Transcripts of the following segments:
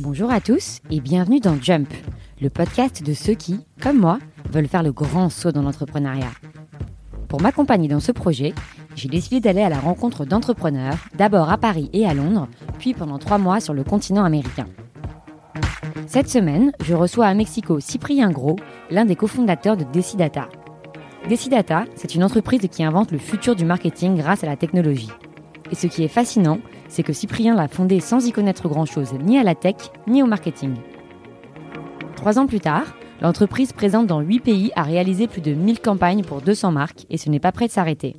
Bonjour à tous et bienvenue dans Jump, le podcast de ceux qui, comme moi, veulent faire le grand saut dans l'entrepreneuriat. Pour m'accompagner dans ce projet, j'ai décidé d'aller à la rencontre d'entrepreneurs, d'abord à Paris et à Londres, puis pendant trois mois sur le continent américain. Cette semaine, je reçois à Mexico Cyprien Gros, l'un des cofondateurs de Decidata. Decidata, c'est une entreprise qui invente le futur du marketing grâce à la technologie. Et ce qui est fascinant, c'est que Cyprien l'a fondé sans y connaître grand-chose ni à la tech, ni au marketing. Trois ans plus tard, l'entreprise présente dans huit pays a réalisé plus de 1000 campagnes pour 200 marques et ce n'est pas prêt de s'arrêter.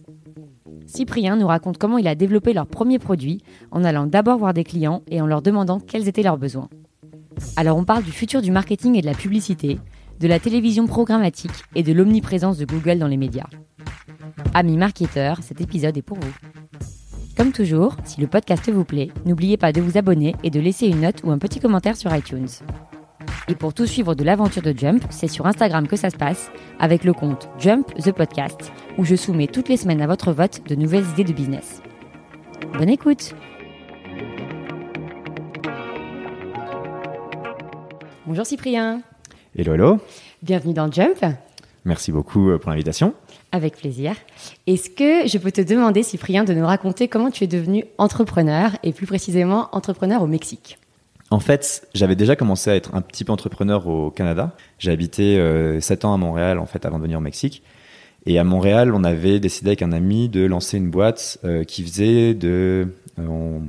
Cyprien nous raconte comment il a développé leur premier produit en allant d'abord voir des clients et en leur demandant quels étaient leurs besoins. Alors on parle du futur du marketing et de la publicité, de la télévision programmatique et de l'omniprésence de Google dans les médias. Amis marketeurs, cet épisode est pour vous. Comme toujours, si le podcast vous plaît, n'oubliez pas de vous abonner et de laisser une note ou un petit commentaire sur iTunes. Et pour tout suivre de l'aventure de Jump, c'est sur Instagram que ça se passe, avec le compte Jump the Podcast, où je soumets toutes les semaines à votre vote de nouvelles idées de business. Bonne écoute Bonjour Cyprien Hello, hello. Bienvenue dans Jump Merci beaucoup euh, pour l'invitation. Avec plaisir. Est-ce que je peux te demander, Cyprien, de nous raconter comment tu es devenu entrepreneur et plus précisément entrepreneur au Mexique? En fait, j'avais déjà commencé à être un petit peu entrepreneur au Canada. J'ai habité euh, 7 ans à Montréal en fait avant de venir au Mexique. Et à Montréal, on avait décidé avec un ami de lancer une boîte euh, qui faisait de euh, on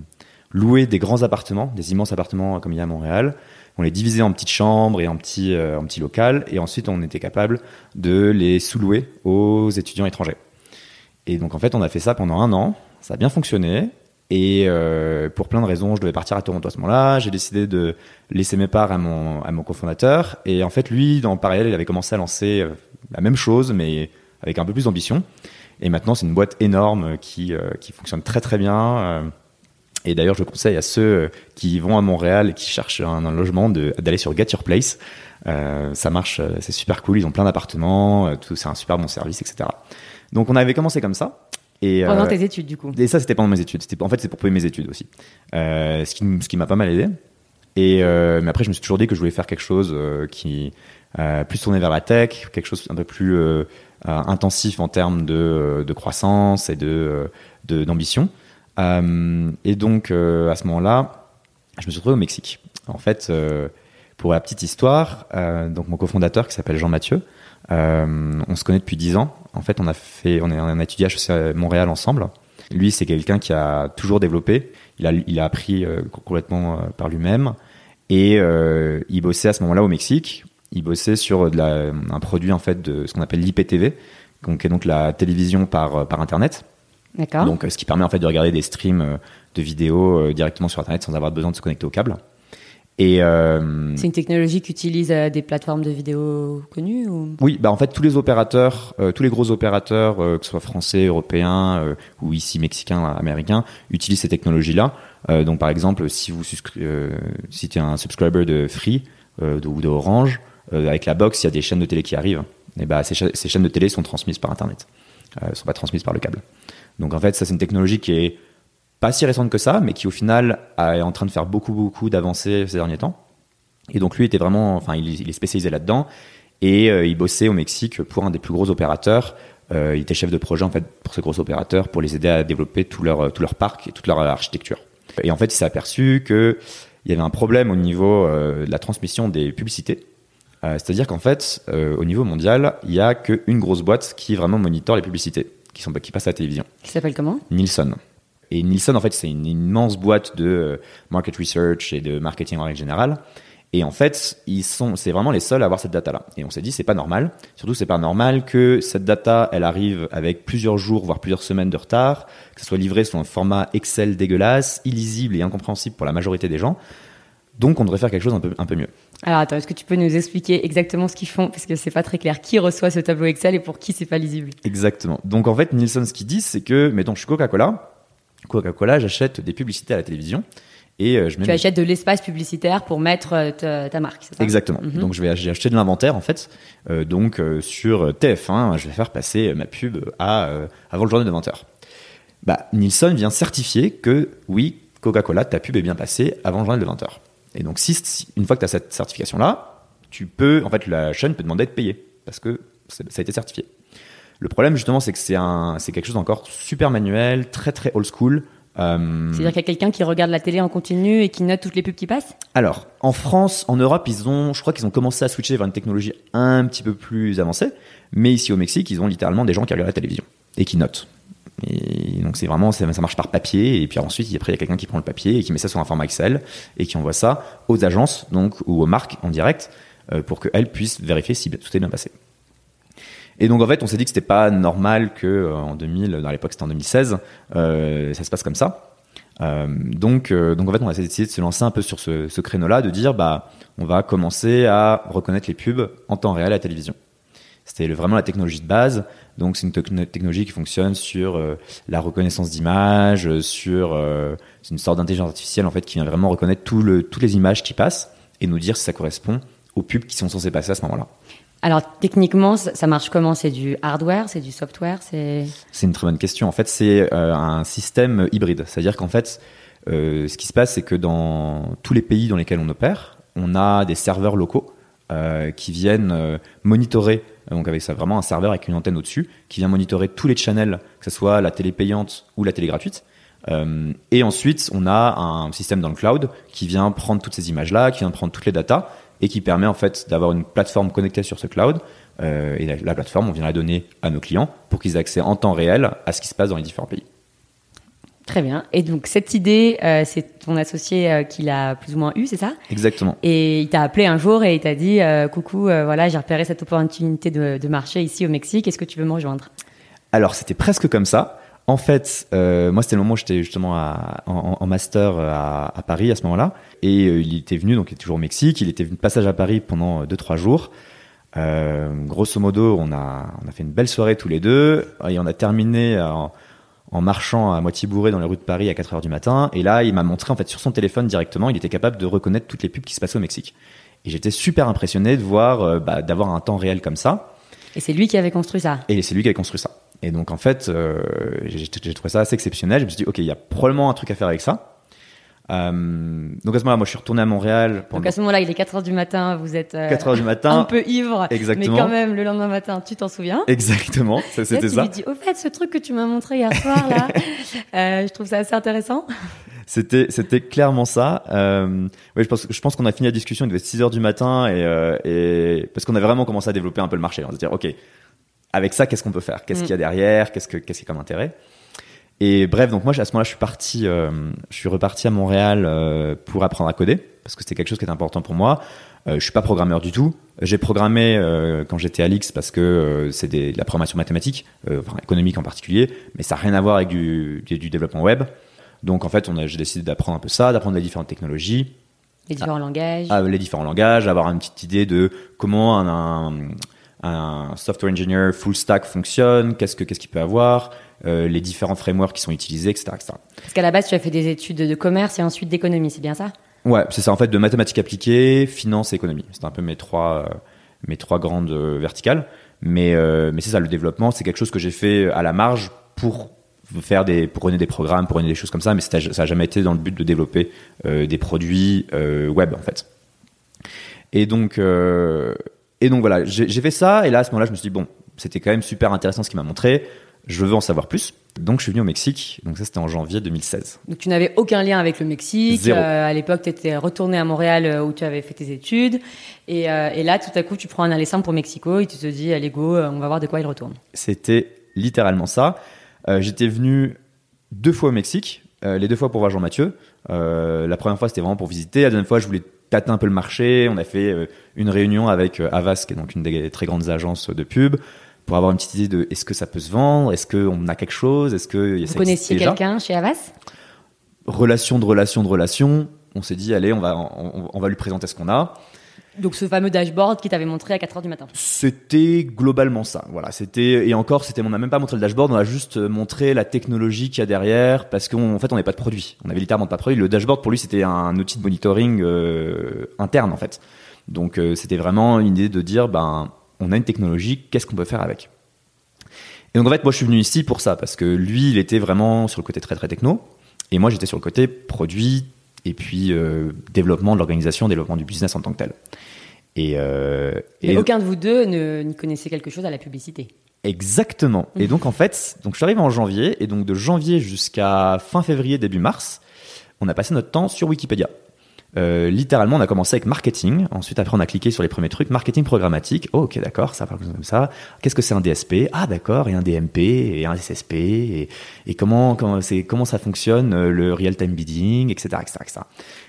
louer des grands appartements, des immenses appartements comme il y a à Montréal. On les divisait en petites chambres et en petits, euh, en petits locales. Et ensuite, on était capable de les sous-louer aux étudiants étrangers. Et donc, en fait, on a fait ça pendant un an. Ça a bien fonctionné. Et euh, pour plein de raisons, je devais partir à Toronto à ce moment-là. J'ai décidé de laisser mes parts à mon, à mon cofondateur. Et en fait, lui, dans parallèle, il avait commencé à lancer euh, la même chose, mais avec un peu plus d'ambition. Et maintenant, c'est une boîte énorme qui, euh, qui fonctionne très très bien. Et d'ailleurs, je conseille à ceux euh, qui vont à Montréal et qui cherchent un, un logement d'aller sur Get Your Place. Euh, ça marche, euh, c'est super cool. Ils ont plein d'appartements, tout, c'est un super bon service, etc. Donc, on avait commencé comme ça. Et, Pendant euh, tes études, du coup et ça, c'était pendant mes études. En fait, c'est pour payer mes études aussi. Euh, ce qui, m- ce qui m'a pas mal aidé. Et mais après, je me suis toujours dit que je voulais faire quelque chose qui plus tourné vers la tech, quelque chose un peu plus intensif en termes de, de croissance et de d'ambition. Euh, et donc, euh, à ce moment-là, je me suis retrouvé au Mexique. En fait, euh, pour la petite histoire, donc mon cofondateur qui s'appelle Jean Mathieu, on se connaît depuis 10 ans. En fait, on a fait, on, a étudié à Montréal ensemble. Lui, c'est quelqu'un qui a toujours développé. Il a, il a appris complètement par lui-même. Et euh, il bossait à ce moment-là au Mexique. Il bossait sur de la, un produit en fait de ce qu'on appelle l'IPTV, qui est donc la télévision par, par Internet. D'accord. Donc, euh, ce qui permet en fait de regarder des streams euh, de vidéos euh, directement sur Internet sans avoir besoin de se connecter au câble. Euh, C'est une technologie qui utilise euh, des plateformes de vidéos connues ou... oui, bah en fait tous les opérateurs, euh, tous les gros opérateurs, que ce soit français, européens ou ici mexicains, américains, utilisent ces technologies-là. Donc par exemple, si vous si es un subscriber de Free de- ou de Orange, euh, avec la box, il y a des chaînes de télé qui arrivent. Et bah ces, cha- ces chaînes de télé sont transmises par Internet, euh, sont pas transmises par le câble. Donc en fait, ça c'est une technologie qui est pas si récente que ça, mais qui au final est en train de faire beaucoup beaucoup d'avancées ces derniers temps. Et donc lui était vraiment, enfin il, il est spécialisé là-dedans et euh, il bossait au Mexique pour un des plus gros opérateurs. Euh, il était chef de projet en fait pour ces gros opérateurs pour les aider à développer tout leur tout leur parc et toute leur architecture. Et en fait, il s'est aperçu que il y avait un problème au niveau euh, de la transmission des publicités. Euh, C'est-à-dire qu'en fait, euh, au niveau mondial, il y a qu'une grosse boîte qui vraiment monitore les publicités qui sont qui passent à la télévision. Qui s'appelle comment? Nielsen. Et Nielsen, en fait, c'est une immense boîte de euh, market research et de marketing en règle générale. Et en fait, ils sont, c'est vraiment les seuls à avoir cette data-là. Et on s'est dit, c'est pas normal. Surtout, c'est pas normal que cette data, elle arrive avec plusieurs jours, voire plusieurs semaines de retard, que ce soit livré sous un format Excel dégueulasse, illisible et incompréhensible pour la majorité des gens. Donc, on devrait faire quelque chose un peu, un peu mieux. Alors attends, est-ce que tu peux nous expliquer exactement ce qu'ils font? Parce que c'est pas très clair. Qui reçoit ce tableau Excel et pour qui c'est pas lisible? Exactement. Donc en fait, Nielsen, ce qu'ils disent, c'est que, mettons, je suis Coca-Cola. Coca-Cola, j'achète des publicités à la télévision. Et euh, je mets Tu mes- achètes de l'espace publicitaire pour mettre euh, ta, marque, c'est ça? Exactement. Mhm. Donc je vais j'ai acheté de l'inventaire en fait. Euh, donc euh, sur TF1, je vais faire passer ma pub à euh, avant le journal de 20h. Bah Nielsen vient certifier que oui, Coca-Cola, ta pub est bien passée avant le journal de 20h. Et donc si, une fois que tu as cette certification là, tu peux en fait la chaîne peut demander d'être payée parce que ça a été certifié. Le problème justement c'est que c'est un c'est quelque chose encore super manuel, très très old school. Euh, C'est-à-dire qu'il y a quelqu'un qui regarde la télé en continu et qui note toutes les pubs qui passent? Alors, en France, en Europe, ils ont, je crois qu'ils ont commencé à switcher vers une technologie un petit peu plus avancée. Mais ici au Mexique, ils ont littéralement des gens qui regardent la télévision et qui notent. Et donc c'est vraiment, ça marche par papier. Et puis ensuite, après, il y a quelqu'un qui prend le papier et qui met ça sur un format Excel et qui envoie ça aux agences, donc ou aux marques en direct, euh, pour qu'elles puissent vérifier si tout est bien passé. Et donc en fait, on s'est dit que c'était pas normal que euh, en 2000, dans l'époque c'était en 2016, euh, ça se passe comme ça. Donc, donc en fait, on a décidé de se lancer un peu sur ce, ce créneau-là, de dire bah, on va commencer à reconnaître les pubs en temps réel à la télévision. C'était vraiment la technologie de base. Donc c'est une techno- technologie qui fonctionne sur euh, la reconnaissance d'images, euh, sur euh, c'est une sorte d'intelligence artificielle en fait qui vient vraiment reconnaître tout le, toutes les images qui passent et nous dire si ça correspond aux pubs qui sont censées passer à ce moment-là. Alors techniquement, ça marche comment? C'est du hardware, c'est du software, c'est C'est une très bonne question. En fait, c'est euh, un système hybride. C'est-à-dire qu'en fait, ce qui se passe, c'est que dans tous les pays dans lesquels on opère, on a des serveurs locaux euh, qui viennent euh, monitorer, donc avec ça vraiment un serveur avec une antenne au-dessus, qui vient monitorer tous les channels, que ce soit la télé payante ou la télé gratuite. Euh, et ensuite, on a un système dans le cloud qui vient prendre toutes ces images-là, qui vient prendre toutes les datas et qui permet en fait d'avoir une plateforme connectée sur ce cloud. Et la, la plateforme, on vient la donner à nos clients pour qu'ils aient accès en temps réel à ce qui se passe dans les différents pays. Très bien. Et donc cette idée, euh, c'est ton associé euh, qui l'a plus ou moins eu, c'est ça? Exactement. Et il t'a appelé un jour et il t'a dit euh, coucou, voilà, j'ai repéré cette opportunité de, de marché ici au Mexique. Est-ce que tu veux me rejoindre? Alors, c'était presque comme ça. En fait, moi, c'était le moment où j'étais justement à- en, en master à, à Paris à ce moment-là. Et il était venu, donc il est toujours au Mexique. Il était venu de passage à Paris pendant 2-3 jours. Grosso modo, on a, on a fait une belle soirée tous les deux. Et on a terminé en, en marchant à moitié bourré dans les rues de Paris à 4 heures du matin. Et là, il m'a montré, en fait, sur son téléphone directement, il était capable de reconnaître toutes les pubs qui se passaient au Mexique. Et j'étais super impressionné de voir, euh, bah, d'avoir un temps réel comme ça. Et c'est lui qui avait construit ça. Et c'est lui qui a construit ça. Et donc en fait, euh, j'ai j'ai trouvé ça assez exceptionnel. Je me suis dit, ok, il y a probablement un truc à faire avec ça. Euh, donc à ce moment-là, moi je suis retourné à Montréal Donc à ce moment-là, il est 4 heures du matin, vous êtes euh, 4 heures du un matin. peu ivre, Exactement. mais quand même le lendemain matin, tu t'en souviens? Exactement, ça, c'était ça. lui dis, au fait, ce truc que tu m'as montré hier soir, là, euh, je trouve ça assez intéressant. C'était, c'était clairement ça. Euh, ouais, je pense, je pense qu'on a fini la discussion, il devait être 6 heures du matin et, et parce qu'on avait vraiment commencé à développer un peu le marché. On se dire, ok, avec ça, qu'est-ce qu'on peut faire? Qu'est-ce Mm. qu'il y a derrière? Qu'est-ce que, qu'est-ce qui est comme intérêt? Et bref, donc moi, à ce moment-là, je suis parti, euh, je suis reparti à Montréal euh, pour apprendre à coder parce que c'était quelque chose qui était important pour moi. Euh, je suis pas programmeur du tout. J'ai programmé euh, quand j'étais à l'X parce que c'est de la programmation mathématique, enfin économique en particulier, mais ça n'a rien à voir avec du, du, du développement web. Donc en fait, j'ai décidé d'apprendre un peu ça, d'apprendre les différentes technologies, Les différents langages. ah, les différents langages, avoir une petite idée de comment un, un, un software engineer full stack fonctionne, qu'est-ce que qu'est-ce qu'il peut avoir, euh, les différents frameworks qui sont utilisés, etc., etc. Parce qu'à la base, tu as fait des études de commerce et ensuite d'économie, c'est bien ça? Ouais, c'est ça en fait de mathématiques appliquées, finance et économie. C'est un peu mes trois euh, mes trois grandes euh, verticales. Mais mais c'est ça le développement, c'est quelque chose que j'ai fait à la marge pour faire des pour runner des programmes, pour runner des choses comme ça, mais c'était- ça a jamais été dans le but de développer euh, des produits euh, web en fait. Et donc euh, et donc voilà, j'ai j'ai fait ça et là à ce moment-là, je me suis dit bon, c'était quand même super intéressant ce qu'il m'a montré. Je veux en savoir plus. Donc je suis venu au Mexique. Donc ça c'était en janvier 2016. Donc tu n'avais aucun lien avec le Mexique. Zéro. Euh, à l'époque, tu étais retourné à Montréal euh, où tu avais fait tes études. Et, euh, et là, tout à coup, tu prends un aller simple pour Mexico et tu te dis, allez go, on va voir de quoi il retourne. C'était littéralement ça. J'étais venu deux fois au Mexique, les deux fois pour voir Jean-Mathieu. La première fois, c'était vraiment pour visiter. La deuxième fois, je voulais tâter un peu le marché. On a fait une réunion avec Avas, qui est donc une des très grandes agences de pub, pour avoir une petite idée de est-ce que ça peut se vendre, est-ce qu'on a quelque chose, est-ce que Vous connaissiez quelqu'un chez Avas Relation de relation de relation. On s'est dit allez, on va on, on va lui présenter ce qu'on a. Donc ce fameux dashboard qui t'avait montré à 4 heures du matin. C'était globalement ça. Voilà, c'était et encore, c'était on n'a même pas montré le dashboard, on a juste montré la technologie qu'il y a derrière parce qu'en fait on n'avait pas de produit. On avait littéralement pas de produit. Le dashboard pour lui c'était un outil de monitoring euh, interne en fait. Donc euh, c'était vraiment une idée de dire ben on a une technologie, qu'est-ce qu'on peut faire avec? Et donc en fait moi je suis venu ici pour ça parce que lui il était vraiment sur le côté très très techno et moi j'étais sur le côté produit et puis euh, développement de l'organisation, développement du business en tant que tel. Et, euh, et aucun de vous deux ne n'y connaissait quelque chose à la publicité. Exactement. Et donc en fait, donc je suis arrivé en janvier et donc de janvier jusqu'à fin février début mars, on a passé notre temps sur Wikipédia. Euh, littéralement, on a commencé avec marketing. Ensuite, après, on a cliqué sur les premiers trucs. Marketing programmatique. Oh, ok, d'accord, ça parle comme ça. Qu'est-ce que c'est un DSP Ah, d'accord, et un DMP, et un SSP, et, et comment, comment, comment ça fonctionne, euh, le real-time bidding, etc., etc., etc.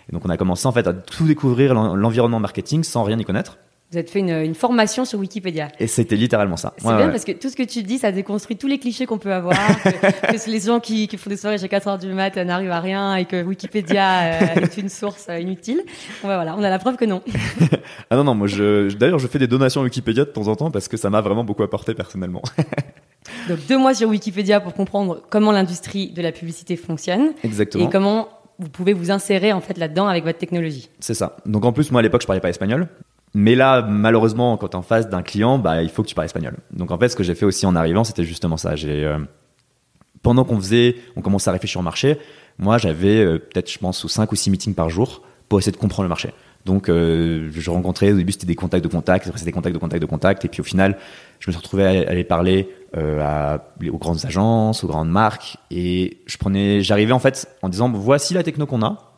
Et donc, on a commencé, en fait, à tout découvrir l'environnement marketing sans rien y connaître. Vous avez fait une, formation sur Wikipédia. Et c'était littéralement ça. C'est bien parce que tout ce que tu dis, ça déconstruit tous les clichés qu'on peut avoir. que, les gens qui, font des soirées jusqu'à 4 heures du mat n'arrivent à rien et que Wikipédia euh, est une source euh, inutile. voilà, on a la preuve que non. ah non, non, moi je, d'ailleurs je fais des donations à Wikipédia de temps en temps parce que ça m'a vraiment beaucoup apporté personnellement. Donc deux mois sur Wikipédia pour comprendre comment l'industrie de la publicité fonctionne. Exactement. Et comment vous pouvez vous insérer en fait là-dedans avec votre technologie. C'est ça. Donc en plus moi à l'époque je parlais pas espagnol. Mais là, malheureusement, quand tu en face d'un client, bah, il faut que tu parles espagnol. Donc en fait, ce que j'ai fait aussi en arrivant, c'était justement ça. J'ai euh, pendant qu'on faisait, on commençait à réfléchir au marché. Moi, j'avais euh, peut-être, je pense, ou 5 ou 6 meetings par jour pour essayer de comprendre le marché. Donc, euh, je rencontrais au début c'était des contacts de contacts, après c'était des contacts de contacts de contacts, et puis au final, je me suis retrouvé à aller parler aux grandes agences, aux grandes marques, et je prenais, j'arrivais en fait en disant voici la techno qu'on a.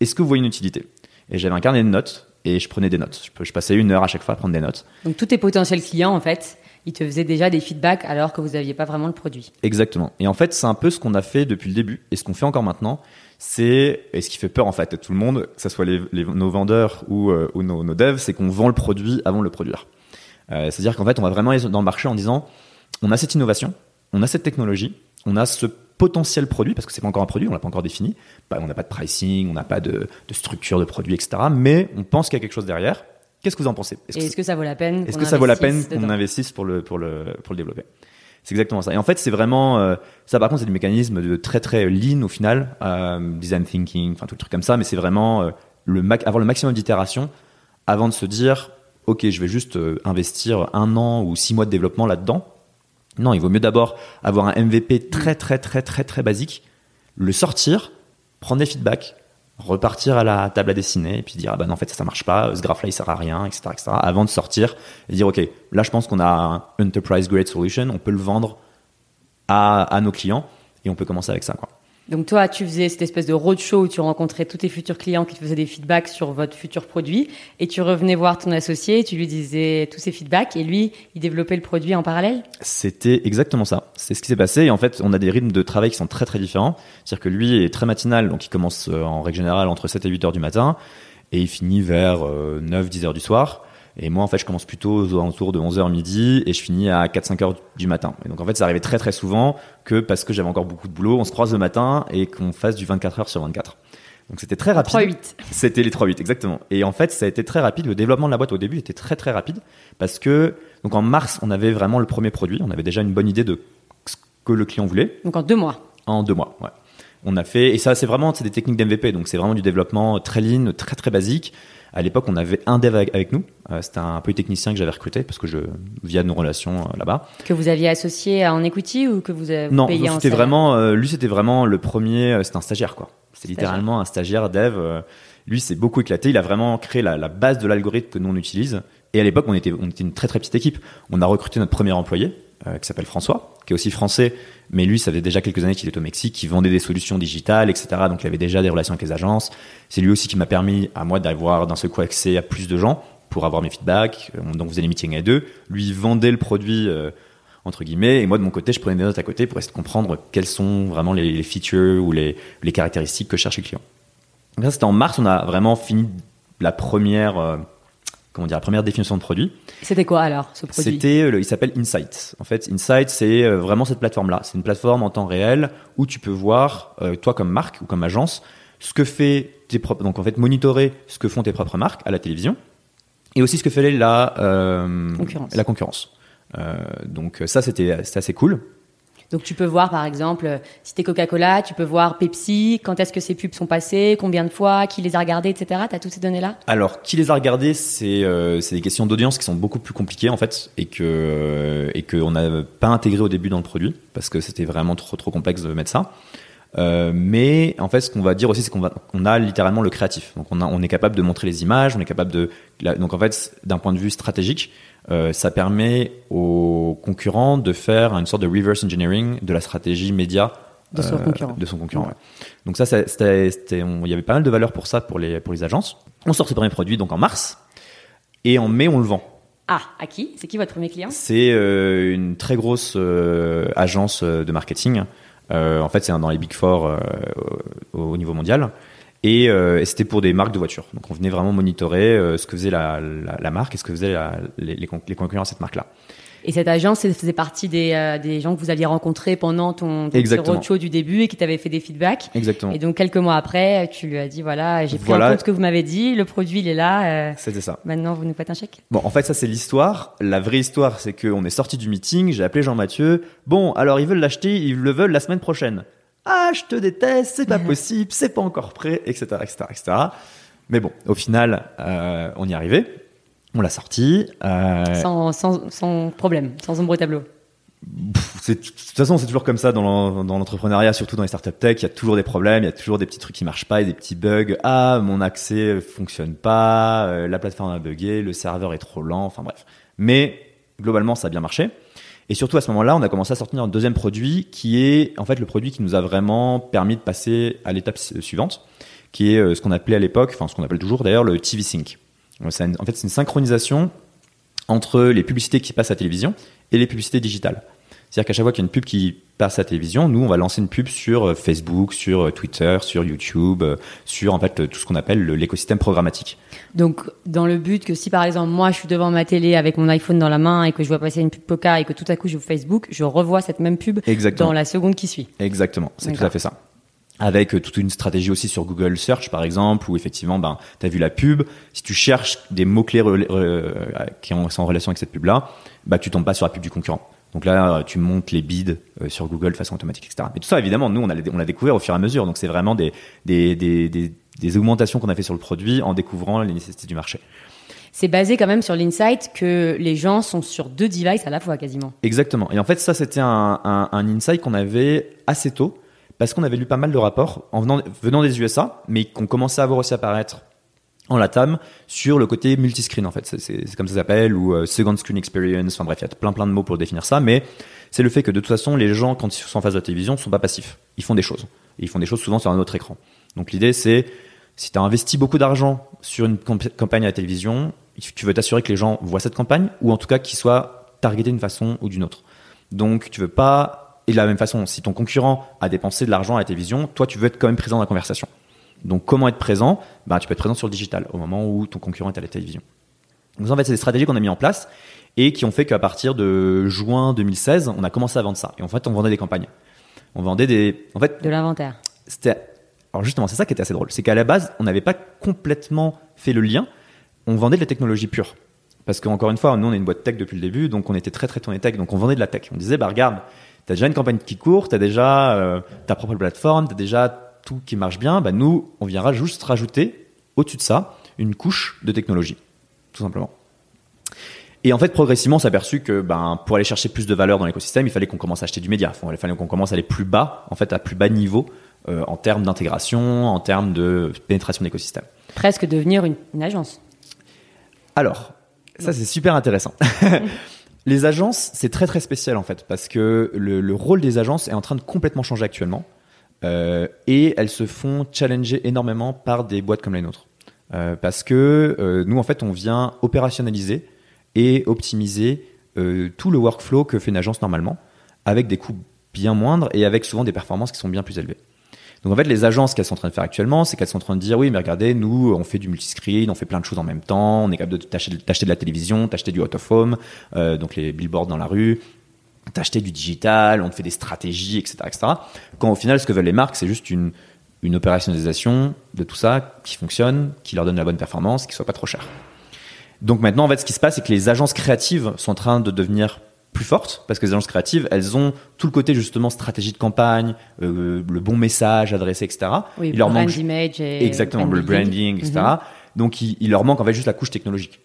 Est-ce que vous voyez une utilité? Et j'avais un carnet de notes et je prenais des notes. Je, passais une heure à chaque fois à prendre des notes. Donc tous tes potentiels clients, en fait, ils te faisaient déjà des feedbacks alors que vous n'aviez pas vraiment le produit. Exactement. Et en fait, c'est un peu ce qu'on a fait depuis le début et ce qu'on fait encore maintenant. C'est, et ce qui fait peur en fait à tout le monde, que ce soit les, nos vendeurs ou, euh, ou nos, nos, devs, c'est qu'on vend le produit avant de le produire. Euh, C'est-à-dire qu'en fait, on va vraiment aller dans le marché en disant, on a cette innovation, on a cette technologie, on a ce potentiel produit, parce que c'est pas encore un produit, on l'a pas encore défini. Bah, on n'a pas de pricing, on n'a pas de, structure de produit, etc. Mais on pense qu'il y a quelque chose derrière. Qu'est-ce que vous en pensez? Est-ce que, ça vaut la peine Est-ce que ça vaut la peine qu'on investisse pour le, pour le, pour le développer? C'est exactement ça. Et en fait, c'est vraiment euh, ça. Par contre, c'est du mécanisme de très très lean au final, euh, design thinking, enfin tout le truc comme ça. Mais c'est vraiment euh, le avoir le maximum d'itération avant de se dire, ok, je vais juste investir un an ou six mois de développement là-dedans non, il vaut mieux d'abord avoir un MVP très très très très très basique, le sortir, prendre des feedbacks, repartir à la table à dessiner et puis dire ah non en fait ça, ça marche pas, ce graphe là il sert à rien, etc., etc. Avant de sortir et dire ok là je pense qu'on a un enterprise grade solution, on peut le vendre à, à nos clients et on peut commencer avec ça quoi. Donc toi, tu faisais cette espèce de roadshow où tu rencontrais tous tes futurs clients qui te faisaient des feedbacks sur votre futur produit et tu revenais voir ton associé, tu lui disais tous ces feedbacks et lui, il développait le produit en parallèle? C'était exactement ça. C'est ce qui s'est passé et en fait, on a des rythmes de travail qui sont très très différents. C'est-à-dire que lui est très matinal, donc il commence euh, en règle générale entre 7 et 8 heures du matin et il finit vers 9-10 euh, heures du soir. Et moi, en fait, je commence plutôt aux alentours de 11h midi et je finis à 4-5 heures du matin. Et donc, en fait, ça arrivait très très souvent que parce que j'avais encore beaucoup de boulot, on se croise le matin et qu'on fasse du 24 heures sur 24. Donc c'était très rapide. 3-8. C'était les 3-8, exactement. Et en fait, ça a été très rapide. Le développement de la boîte au début était très très rapide parce que donc en mars, on avait vraiment le premier produit. On avait déjà une bonne idée de ce que le client voulait. Donc en deux mois. En deux mois, ouais. On a fait et ça, c'est vraiment c'est des techniques d'MVP. Donc c'est vraiment du développement très lean, très très basique. À l'époque, on avait un dev avec, nous. Euh, c'était un peu technicien que j'avais recruté parce que je via nos relations euh, là-bas. Que vous aviez associé en equity ou que vous avez non, payé c'était vraiment euh, lui, c'était vraiment le premier. c'était un stagiaire quoi. C'est littéralement un stagiaire dev. lui, c'est beaucoup éclaté. Il a vraiment créé la, la base de l'algorithme que nous on utilise. Et à l'époque, on était, on était une très très petite équipe. On a recruté notre premier employé qui s'appelle François, qui est aussi français, mais lui, ça fait déjà quelques années qu'il est au Mexique, qu'il vendait des solutions digitales, etc. Donc il avait déjà des relations avec les agences. C'est lui aussi qui m'a permis à moi d'avoir d'un seul coup accès à plus de gens pour avoir mes feedbacks. Donc vous allez meeting à deux. Lui vendait le produit euh, entre guillemets, et moi de mon côté, je prenais des notes à côté pour essayer de comprendre quelles sont vraiment les, features ou les, les, caractéristiques que cherche le client. Donc ça, c'était en mars, on a vraiment fini la première euh, comment dire, la première définition de produit. C'était quoi alors ce produit? C'était, euh, il s'appelle Insight. En fait, Insight, c'est euh, vraiment cette plateforme-là. C'est une plateforme en temps réel où tu peux voir, euh, toi comme marque ou comme agence, ce que fait tes propres, donc en fait monitorer ce que font tes propres marques à la télévision et aussi ce que faisait la euh, Concurrence. La concurrence. Euh, donc ça, c'était c'était assez cool. Donc tu peux voir par exemple, euh, si t'es Coca-Cola, tu peux voir Pepsi, quand est-ce que ces pubs sont passées, combien de fois, qui les a regardées, etc. T'as toutes ces données-là? Alors, qui les a regardés, c'est euh, c'est des questions d'audience qui sont beaucoup plus compliquées en fait, et que euh, et qu'on n'a pas intégré au début dans le produit parce que c'était vraiment trop trop complexe de mettre ça. Euh, mais en fait, ce qu'on va dire aussi, c'est qu'on va, on a littéralement le créatif. Donc, on, a, on est capable de montrer les images, on est capable de. la- donc, en fait, d'un point de vue stratégique, euh, ça permet aux concurrents de faire une sorte de reverse engineering de la stratégie média De son concurrent. De son concurrent. ouais. Donc ça, il y avait pas mal de valeur pour ça pour les pour les agences. On sort ce premier produit donc en mars et en mai on le vend. Ah, à qui? C'est qui votre premier client? C'est euh, une très grosse euh, agence euh, de marketing. Euh, en fait, c'est un- dans les Big Four euh, au, au niveau mondial. Et, euh, et c'était pour des marques de voitures. Donc, on venait vraiment monitorer euh, ce que faisait la, la, la marque et ce que faisaient les, les concurrents à cette marque-là. Et cette agence, faisait partie des, euh, des gens que vous aviez rencontrés pendant ton, ton roadshow du début et qui t'avaient fait des feedbacks. Exactement. Et donc quelques mois après, tu lui as dit voilà, j'ai pris Voilà. en compte ce que vous m'avez dit, le produit il est là. euh, C'était ça. maintenant, vous nous faites un chèque. Bon, en fait, ça, c'est l'histoire. La vraie histoire, c'est qu'on est sorti du meeting, j'ai appelé Jean-Mathieu. Bon, alors, ils veulent l'acheter, ils le veulent la semaine prochaine. Ah, je te déteste, c'est pas possible, c'est pas encore prêt, etc., etc., etc. Mais bon, au final, euh, on y est arrivé. On l'a sorti. euh, Sans, sans, sans problème, sans ombre au tableau. pff, de toute façon, c'est toujours comme ça dans l'en- dans l'entrepreneuriat, surtout dans les startup tech. Il y a toujours des problèmes, il y a toujours des petits trucs qui marchent pas, et des petits bugs. Ah, mon accès fonctionne pas, euh, la plateforme a bugué, le serveur est trop lent, enfin bref. Mais globalement, ça a bien marché. Et surtout à ce moment-là, on a commencé à sortir un deuxième produit qui est en fait le produit qui nous a vraiment permis de passer à l'étape su- suivante, qui est euh, ce qu'on appelait à l'époque, enfin ce qu'on appelle toujours d'ailleurs le TV Sync. Euh, En fait, c'est une synchronisation entre les publicités qui passent à la télévision et les publicités digitales. C'est-à-dire qu'à chaque fois qu'il y a une pub qui passe à la télévision, nous, on va lancer une pub sur euh, Facebook, sur euh, Twitter, sur YouTube, sur en fait tout ce qu'on appelle le- l'écosystème programmatique. Donc, dans le but que si par exemple moi je suis devant ma télé avec mon iPhone dans la main et que je vois passer une pub Coca et que tout à coup j'ouvre Facebook, je revois cette même pub Exactement. dans la seconde qui suit. Exactement, c'est tout à fait ça. Avec euh, toute une stratégie aussi sur Google Search, par exemple, où effectivement, ben, tu as vu la pub. Si tu cherches des mots-clés rela- euh, qui ont- sont en relation avec cette pub-là, bah, tu tombes pas sur la pub du concurrent. Donc là, euh, tu montes les bids sur Google de façon automatique, etc. Mais tout ça, évidemment, nous, on l'a on l'a découvert au fur et à mesure. Donc c'est vraiment des, des, des, des, des augmentations qu'on a fait sur le produit en découvrant les nécessités du marché. C'est basé quand même sur l'insight que les gens sont sur deux devices à la fois quasiment. Exactement. Et en fait, ça, c'était un, un, un insight qu'on avait assez tôt, parce qu'on avait lu pas mal de rapports en venant, des USA, mais qu'on commençait à voir aussi apparaître en latam sur le côté multiscreen en fait. C'est comme ça s'appelle ou euh, second screen experience. Enfin bref il y a plein plein de mots pour définir ça mais c'est le fait que de toute façon les gens quand ils sont en face de la télévision sont pas passifs. Ils font des choses. Et ils font des choses souvent sur un autre écran. Donc l'idée c'est si tu as investi beaucoup d'argent sur une camp- campagne à la télévision tu veux t'assurer que les gens voient cette campagne ou en tout cas qu'ils soient targetés d'une façon ou d'une autre. Donc tu veux pas et de la même façon si ton concurrent a dépensé de l'argent à la télévision toi tu veux être quand même présent dans la conversation donc, comment être présent? Bah, Tu peux être présent sur le digital au moment où ton concurrent est à la télévision. Donc, en fait, c'est des stratégies qu'on a mis en place et qui ont fait qu'à partir de juin 2016, on a commencé à vendre ça. Et en fait, on vendait des campagnes. On vendait des. En fait, De l'inventaire. c'était. Alors, justement, c'est ça qui était assez drôle. C'est qu'à la base, on n'avait pas complètement fait le lien. On vendait de la technologie pure. Parce qu'encore une fois, nous, on est une boîte tech depuis le début, donc on était très, très tourné tech. Donc, on vendait de la tech. On disait, bah, regarde, t'as déjà une campagne qui court, t'as déjà euh, ta propre plateforme, t'as déjà tout qui marche bien, bah nous, on viendra juste rajouter au-dessus de ça une couche de technologie, tout simplement. Et en fait, progressivement, on s'est aperçu que ben, pour aller chercher plus de valeur dans l'écosystème, il fallait qu'on commence à acheter du média. Il fallait qu'on commence à aller plus bas, en fait, à plus bas niveau euh, en termes d'intégration, en termes de pénétration d'écosystème. Presque devenir une, une agence. Alors, ça c'est super intéressant. Les agences, c'est très très spécial en fait, parce que le, le rôle des agences est en train de complètement changer actuellement. Euh, et elles se font challenger énormément par des boîtes comme les nôtres. Euh, parce que euh, nous, en fait, on vient opérationnaliser et optimiser tout le workflow que fait une agence normalement, avec des coûts bien moindres et avec souvent des performances qui sont bien plus élevées. Donc en fait, les agences, ce qu'elles sont en train de faire actuellement, c'est qu'elles sont en train de dire oui, mais regardez, nous, on fait du multiscreen, on fait plein de choses en même temps, on est capable de t'acheter de la télévision, t'acheter du out of home, euh, donc les billboards dans la rue, t'acheter du digital, on te fait des stratégies, etc., etc. Quand au final, ce que veulent les marques, c'est juste une, une opérationnalisation de tout ça qui fonctionne, qui leur donne la bonne performance, qui soit pas trop cher. Donc maintenant, en fait, ce qui se passe, c'est que les agences créatives sont en train de devenir plus fortes parce que les agences créatives, elles ont tout le côté justement stratégie de campagne, euh, le bon message adressé, etc. Oui, il leur brand manque image et exactement le branding, etc. Mhm. Donc il, il leur manque en fait juste la couche technologique.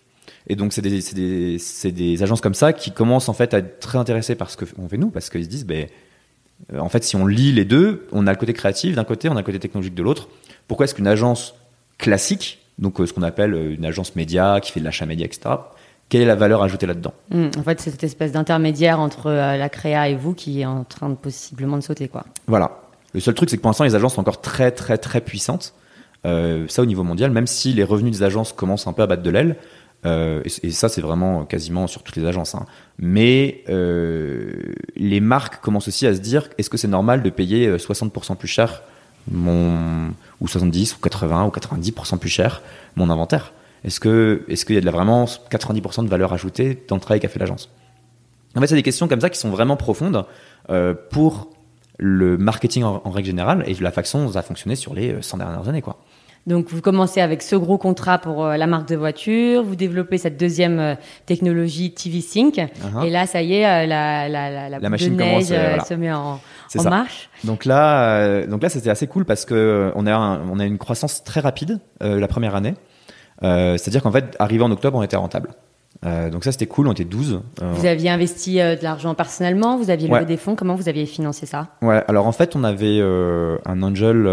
Et donc c'est des, c'est des, c'est des agences comme ça qui commencent en fait à être très intéressées par ce que on fait nous parce qu'ils se disent ben euh, en fait si on lit les deux, on a le côté créatif d'un côté, on a le côté technologique de l'autre. Pourquoi est-ce qu'une agence classique, donc euh, ce qu'on appelle une agence média qui fait de l'achat média, etc. Quelle est la valeur ajoutée là-dedans Mm, En fait, c'est cette espèce d'intermédiaire entre euh, la créa et vous qui est en train de possiblement de sauter, quoi. Voilà. Le seul truc, c'est que pour l'instant, les agences sont encore très, très, très puissantes. Euh, ça, au niveau mondial, même si les revenus des agences commencent un peu à battre de l'aile, euh, et, et ça, c'est vraiment quasiment sur toutes les agences. hein. Mais les marques commencent aussi à se dire est-ce que c'est normal de payer euh, 60% plus cher mon ou 70 ou 80 ou 90% plus cher mon inventaire? Est-ce que est-ce qu'il y a de la vraiment 90% de valeur ajoutée dans le travail qu'a fait l'agence? En fait, c'est des questions comme ça qui sont vraiment profondes euh, pour le marketing en, en règle générale et la façon dont ça a fonctionné sur les euh, 100 dernières années, quoi. Donc, vous commencez avec ce gros contrat pour euh, la marque de voiture, vous développez cette deuxième euh, technologie TV Sync, Uh-huh. et là, ça y est, euh, la, la, la, la boule machine de neige commence, euh, euh, voilà. se met en, marche. Donc là, euh, donc là, c'était assez cool parce que euh, on a un- on a une croissance très rapide euh, la première année. Euh, C'est-à-dire qu'en fait, arrivé en octobre, on était rentable. Euh, donc ça, c'était cool. On était 12. Euh, Vous aviez investi euh, de l'argent personnellement, vous aviez Ouais. levé des fonds, comment vous aviez financé ça? Ouais. Alors en fait, on avait un angel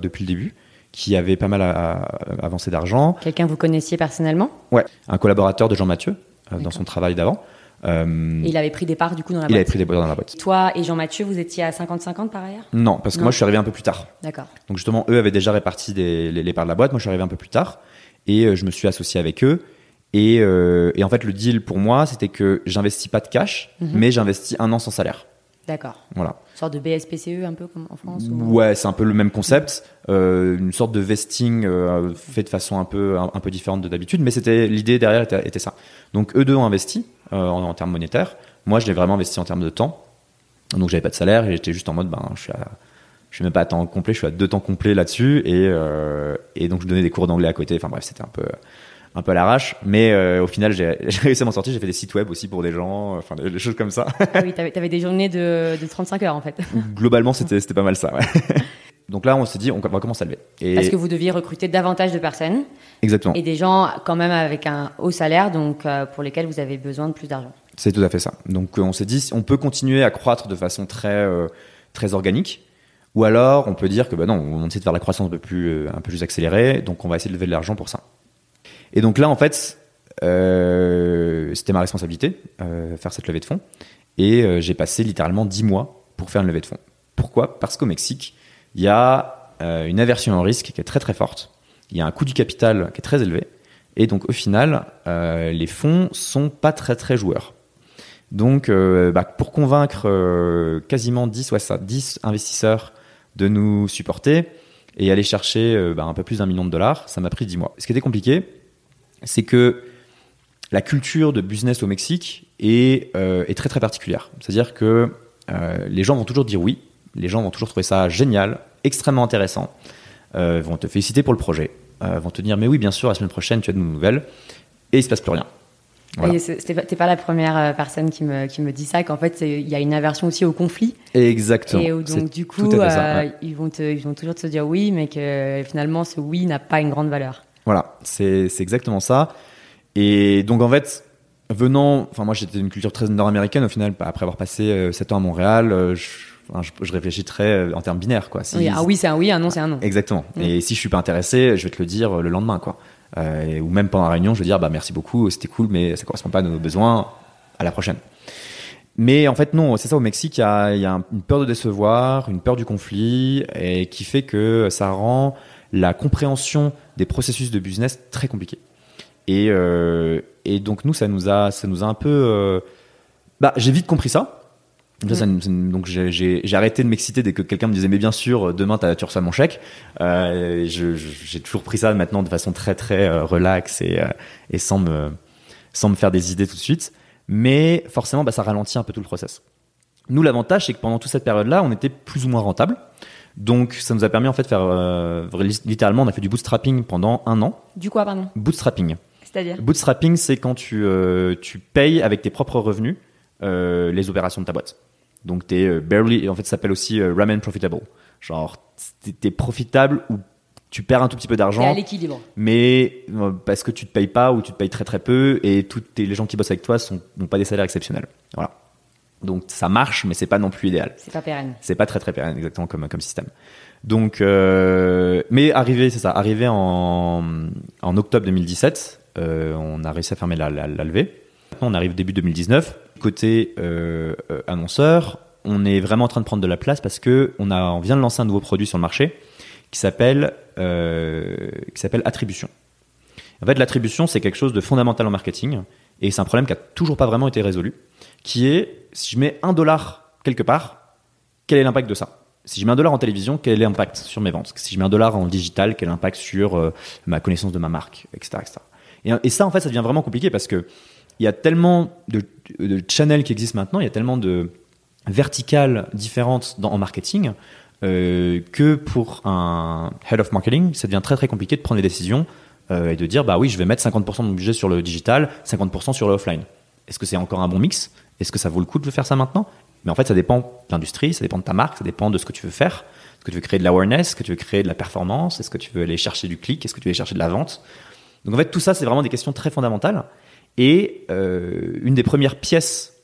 depuis le début qui avait pas mal à- à- avancé d'argent. Quelqu'un que vous connaissiez personnellement? Ouais. Un collaborateur de Jean Mathieu dans son travail d'avant. Et il avait pris des parts du coup dans la il avait boîte. pris des boîtes dans la boîte. Toi et Jean-Mathieu, vous étiez à 50-50 par ailleurs? Non, parce que Non. moi, je suis arrivé un peu plus tard. D'accord. Donc justement, eux avaient déjà réparti des- les, les parts de la boîte. Moi, je suis arrivé un peu plus tard et euh, je me suis associé avec eux. Et, euh, et en fait, le deal pour moi, c'était que j'investis pas de cash, Mhm. mais j'investis un an sans salaire. D'accord. Voilà. Une sorte de BSPCE un peu comme en France ou- Ouais, c'est un peu le même concept, euh, une sorte de vesting euh, fait de façon un peu un, un peu différente de d'habitude, mais c'était l'idée derrière était, était ça. Donc eux deux ont investi euh, en, en termes monétaires. Moi, je l'ai vraiment investi en termes de temps. Donc j'avais pas de salaire et j'étais juste en mode ben je suis à, je suis même pas à temps complet, je suis à deux temps complets là-dessus et euh, et donc je donnais des cours d'anglais à côté. Enfin bref, c'était un peu un peu à l'arrache, mais euh, au final j'ai réussi à m'en sortir. J'ai fait des sites web aussi pour des gens, enfin des, des choses comme ça. Ah oui, t'avais, t'avais des journées de, de 35 heures en fait. Globalement, c'était c'était pas mal ça. Ouais. donc là, on s'est dit on va commencer à lever. Et Parce que vous deviez recruter davantage de personnes exactement. et des gens quand même avec un haut salaire, donc euh, pour lesquels vous avez besoin de plus d'argent. C'est tout à fait ça. Donc euh, on s'est dit, on peut continuer à croître de façon très, euh, très organique, ou alors on peut dire que bah non, on essaie de faire la croissance un peu plus, euh, un peu plus accélérée, donc on va essayer de lever de l'argent pour ça. Et donc là, en fait, euh, c'était ma responsabilité, euh, faire cette levée de fonds, et j'ai passé littéralement 10 mois pour faire une levée de fonds. Pourquoi? Parce qu'au Mexique, il y a une aversion au risque qui est très très forte, il y a un coût du capital qui est très élevé, et donc au final, les fonds sont pas très très joueurs. Donc, bah, pour convaincre quasiment 10, ouais, ça, 10 investisseurs de nous supporter et aller chercher euh, bah, un peu plus d'un million de dollars, ça m'a pris 10 mois. Ce qui était compliqué, c'est que la culture de business au Mexique est, euh, très très particulière. C'est-à-dire que euh, les gens vont toujours dire oui, les gens vont toujours trouver ça génial, extrêmement intéressant, vont te féliciter pour le projet, vont te dire mais oui bien sûr la semaine prochaine tu as de nouvelles et il se passe plus rien. Voilà. T'es pas la première euh, personne qui me, qui me dit ça, qu'en fait il y a une aversion aussi au conflit. Exactement. Et donc du coup, ça, euh, ouais. ils, vont te, ils vont toujours te dire oui, mais que finalement ce oui n'a pas une grande valeur. Voilà, c'est exactement ça. Et donc en fait, venant, enfin moi j'étais d'une culture très nord-américaine au final, après avoir passé 7 ans à Montréal, euh, je, enfin, je, je réfléchis très euh, en termes binaires quoi. Si- Oui, un oui c'est un oui, un non c'est un non. Exactement. Mm. Et si je suis pas intéressé, je vais te le dire le lendemain, quoi. Euh, ou même pendant la réunion, je vais dire bah merci beaucoup, c'était cool, mais ça correspond pas à nos besoins. À la prochaine. Mais en fait non, c'est ça au Mexique, il y a, une peur de décevoir, une peur du conflit, et qui fait que ça rend la compréhension des processus de business très compliquée. Et, euh, et donc nous, ça nous a, ça nous a un peu. euh, bah, j'ai vite compris ça. Ça, ça nous- donc j'ai- arrêté de m'exciter dès que quelqu'un me disait mais bien sûr demain t'as- tu reçois mon chèque. Euh, j'ai toujours pris ça maintenant de façon très très euh, relax et, euh, et sans me sans me faire des idées tout de suite. Mais forcément bah, ça ralentit un peu tout le process. Nous l'avantage c'est que pendant toute cette période-là on était plus ou moins rentable. Donc ça nous a permis en fait de faire euh, littéralement on a fait du bootstrapping pendant un an. Du quoi, pardon? Bootstrapping. C'est-à-dire? Bootstrapping, c'est quand tu, euh, tu payes avec tes propres revenus euh, les opérations de ta boîte. Donc t'es euh, barely, en fait, ça s'appelle aussi euh, ramen profitable. Genre, t'es- profitable ou tu perds un tout petit peu T'es à d'argent, l'équilibre. mais euh, parce que tu te payes pas ou tu te payes très très peu et tous les gens qui bossent avec toi sont n'ont pas des salaires exceptionnels. Voilà. Donc ça marche, mais c'est pas non plus idéal. C'est pas pérenne. C'est pas très très pérenne exactement comme comme système. Donc, euh, mais arrivé, c'est ça, arrivé en, en octobre 2017, euh, on a réussi à fermer la, la, la levée. Maintenant, on arrive début 2019. Côté euh, euh, annonceur, on est vraiment en train de prendre de la place parce que on a, on vient de lancer un nouveau produit sur le marché qui s'appelle euh, qui s'appelle attribution. En fait, l'attribution c'est quelque chose de fondamental en marketing et c'est un problème qui a toujours pas vraiment été résolu. Qui est si je mets un dollar quelque part, quel est l'impact de ça? Si je mets un dollar en télévision, quel est l'impact sur mes ventes? Si je mets un dollar en digital, quel est l'impact sur ma connaissance de ma marque, etc. etc. Et, et ça, en fait, ça devient vraiment compliqué parce que il y a tellement de, channels qui existent maintenant, il y a tellement de verticales différentes en marketing euh, que pour un head of marketing, ça devient très très compliqué de prendre des décisions euh, et de dire bah oui, je vais mettre 50% de mon budget sur le digital, 50% sur le offline. Est-ce que c'est encore un bon mix? Est-ce que ça vaut le coup de faire ça maintenant? Mais en fait, ça dépend de l'industrie, ça dépend de ta marque, ça dépend de ce que tu veux faire. Est-ce que tu veux créer de l'awareness? Est-ce que tu veux créer de la performance? Est-ce que tu veux aller chercher du clic? Est-ce que tu veux aller chercher de la vente? Donc en fait, tout ça, c'est vraiment des questions très fondamentales. Et euh, une des premières pièces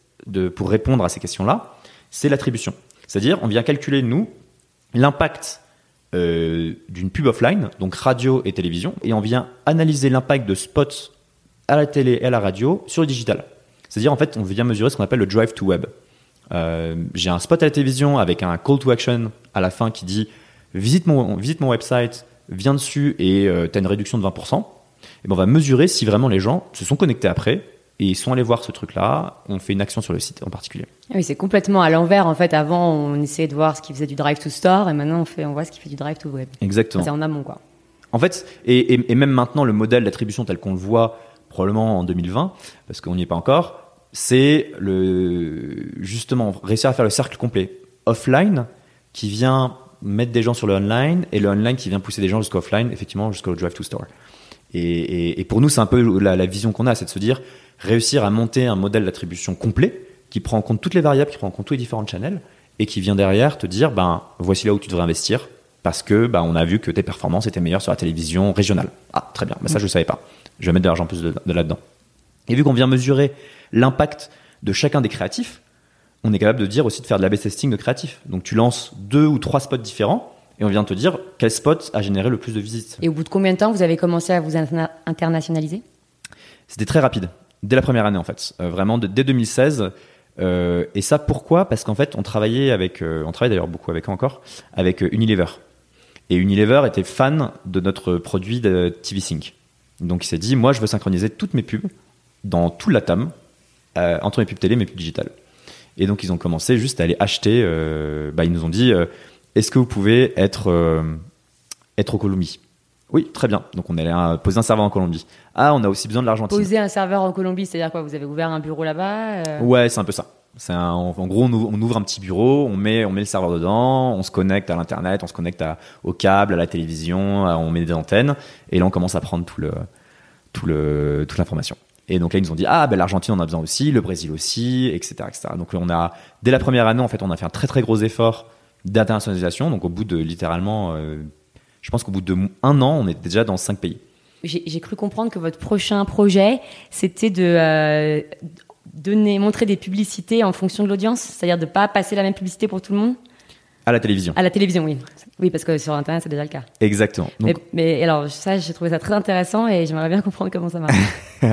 pour répondre à ces questions-là, c'est l'attribution. C'est-à-dire, on vient calculer, nous, l'impact euh, d'une pub offline, donc radio et télévision, et on vient analyser l'impact de spots à la télé et à la radio sur le digital. C'est-à-dire, en fait, on vient mesurer ce qu'on appelle le drive to web. Euh, J'ai un spot à la télévision avec un call to action à la fin qui dit visite mon, visite mon website, viens dessus et tu as une réduction de 20%. Et ben on va mesurer si vraiment les gens se sont connectés après et ils sont allés voir ce truc-là. On fait une action sur le site en particulier. Ah Oui, c'est complètement à l'envers. En fait, avant, on essayait de voir ce qui faisait du drive to store, et maintenant, on, fait, on voit ce qui fait du drive to web. Exactement. C'est en amont, quoi. En fait, et, et- et même maintenant, le modèle d'attribution tel qu'on le voit probablement en 2020, parce qu'on n'y est pas encore, c'est le justement réussir à faire le cercle complet offline qui vient mettre des gens sur le online et le online qui vient pousser des gens jusqu'au offline, effectivement jusqu'au drive to store. Et, et- et pour nous, c'est un peu la, la vision qu'on a, c'est de se dire réussir à monter un modèle d'attribution complet qui prend en compte toutes les variables, qui prend en compte tous les différents channels et qui vient derrière te dire ben voici là où tu devrais investir parce que ben, on a vu que tes performances étaient meilleures sur la télévision régionale. Ah très bien, ben, ça je ne savais pas. Je vais mettre de l'argent plus de, de là-dedans. Et vu qu'on vient mesurer l'impact de chacun des créatifs, on est capable de dire aussi de faire de la testing de créatifs. Donc tu lances deux ou trois spots différents et on vient te dire quel spot a généré le plus de visites. Et au bout de combien de temps vous avez commencé à vous interna- internationaliser? C'était très rapide, dès la première année en fait, Euh, vraiment de- dès 2016. Euh, et ça pourquoi? Parce qu'en fait on travaillait avec, euh, on travaille d'ailleurs beaucoup avec encore, avec Unilever. Et Unilever était fan de notre produit de TV Sync. Donc il s'est dit, moi je veux synchroniser toutes mes pubs dans tout la TAM, euh, entre mes pubs télé et mes pubs digitales. Et donc ils ont commencé juste à aller acheter, bah, ils nous ont dit, est-ce que vous pouvez être, euh, être au Colombie? Oui, très bien. Donc on allait euh, poser un serveur en Colombie. Ah, on a aussi besoin de l'Argentine. Poser un serveur en Colombie, c'est-à-dire quoi? Vous avez ouvert un bureau là-bas euh, Ouais, c'est un peu ça. C'est un- en, gros, on ouvre, on ouvre un petit bureau, on met, on met le serveur dedans, on se connecte à l'internet, on se connecte à- au câble, à la télévision, à- on met des antennes, et là on commence à prendre tout le, tout le, toute l'information. Et donc là ils nous ont dit ah ben l'Argentine on a besoin aussi, le Brésil aussi, etc., etc. Donc on a dès la première année en fait on a fait un très très gros effort d'internationalisation. Donc au bout de littéralement, euh, je pense qu'au bout de un an on était déjà dans cinq pays. J'ai cru comprendre que votre prochain projet, c'était de euh, donner, montrer des publicités en fonction de l'audience, c'est-à-dire de pas passer la même publicité pour tout le monde? À la télévision. à la télévision, oui. Oui, parce que sur Internet, c'est déjà le cas. Exactement. Donc, mais, mais alors, ça, j'ai trouvé ça très intéressant et j'aimerais bien comprendre comment ça marche.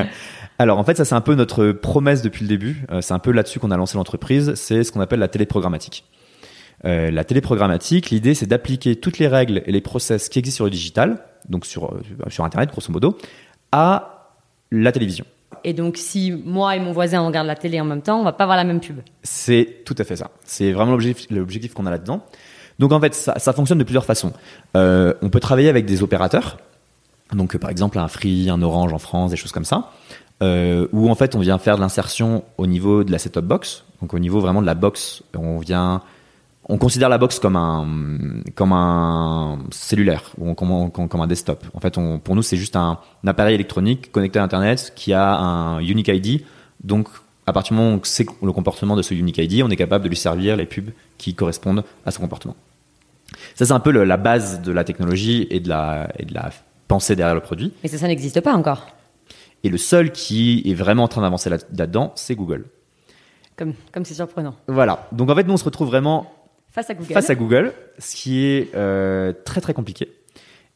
Alors en fait ça c'est un peu notre promesse depuis le début, Euh, c'est un peu là-dessus qu'on a lancé l'entreprise, c'est ce qu'on appelle la téléprogrammatique. Euh, la téléprogrammatique, l'idée c'est d'appliquer toutes les règles et les process qui existent sur le digital, donc sur, euh, sur Internet grosso modo, à la télévision. Et donc, si moi et mon voisin on regarde la télé en même temps, on va pas voir la même pub. C'est tout à fait ça. C'est vraiment l'objectif, qu'on a là-dedans. Donc en fait, ça, ça fonctionne de plusieurs façons. Euh, on peut travailler avec des opérateurs, donc par exemple un Free, un Orange en France, des choses comme ça, euh, où en fait on vient faire de l'insertion au niveau de la set-top box, donc au niveau vraiment de la box, on vient on considère la box comme un comme un cellulaire ou comme un, comme un desktop. En fait, on, pour nous, c'est juste un, appareil électronique connecté à Internet qui a un unique ID. Donc, à partir du moment où on sait le comportement de ce unique ID, on est capable de lui servir les pubs qui correspondent à son comportement. Ça, c'est un peu la base de la technologie et de la, et de la pensée derrière le produit. Mais ça, ça n'existe pas encore. Et le seul qui est vraiment en train d'avancer là-dedans, c'est Google. Comme, comme c'est surprenant. Voilà. Donc en fait, nous, on se retrouve vraiment face à Google, face à Google ce qui est euh, très très compliqué.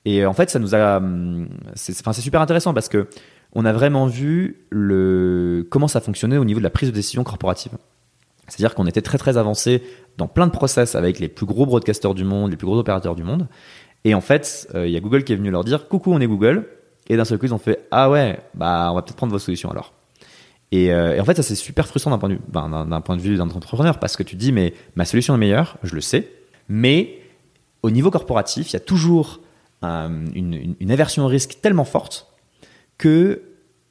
Et en fait, ça nous a, hum, c'est super intéressant parce que on a vraiment vu le comment ça fonctionnait au niveau de la prise de décision corporative. C'est-à-dire qu'on était très très avancé dans plein de process avec les plus gros broadcasters du monde, les plus gros opérateurs du monde. Et en fait, euh, il y a Google qui est venu leur dire coucou, on est Google. Et d'un seul coup, ils ont fait ah ouais, bah on va peut-être prendre vos solutions alors. Et, euh, et en fait, ça c'est super frustrant d'un point de vue ben, d'un point de vue d'un entrepreneur parce que tu dis mais ma solution est meilleure, je le sais, mais au niveau corporatif, il y a toujours euh, une, une, aversion au risque tellement forte que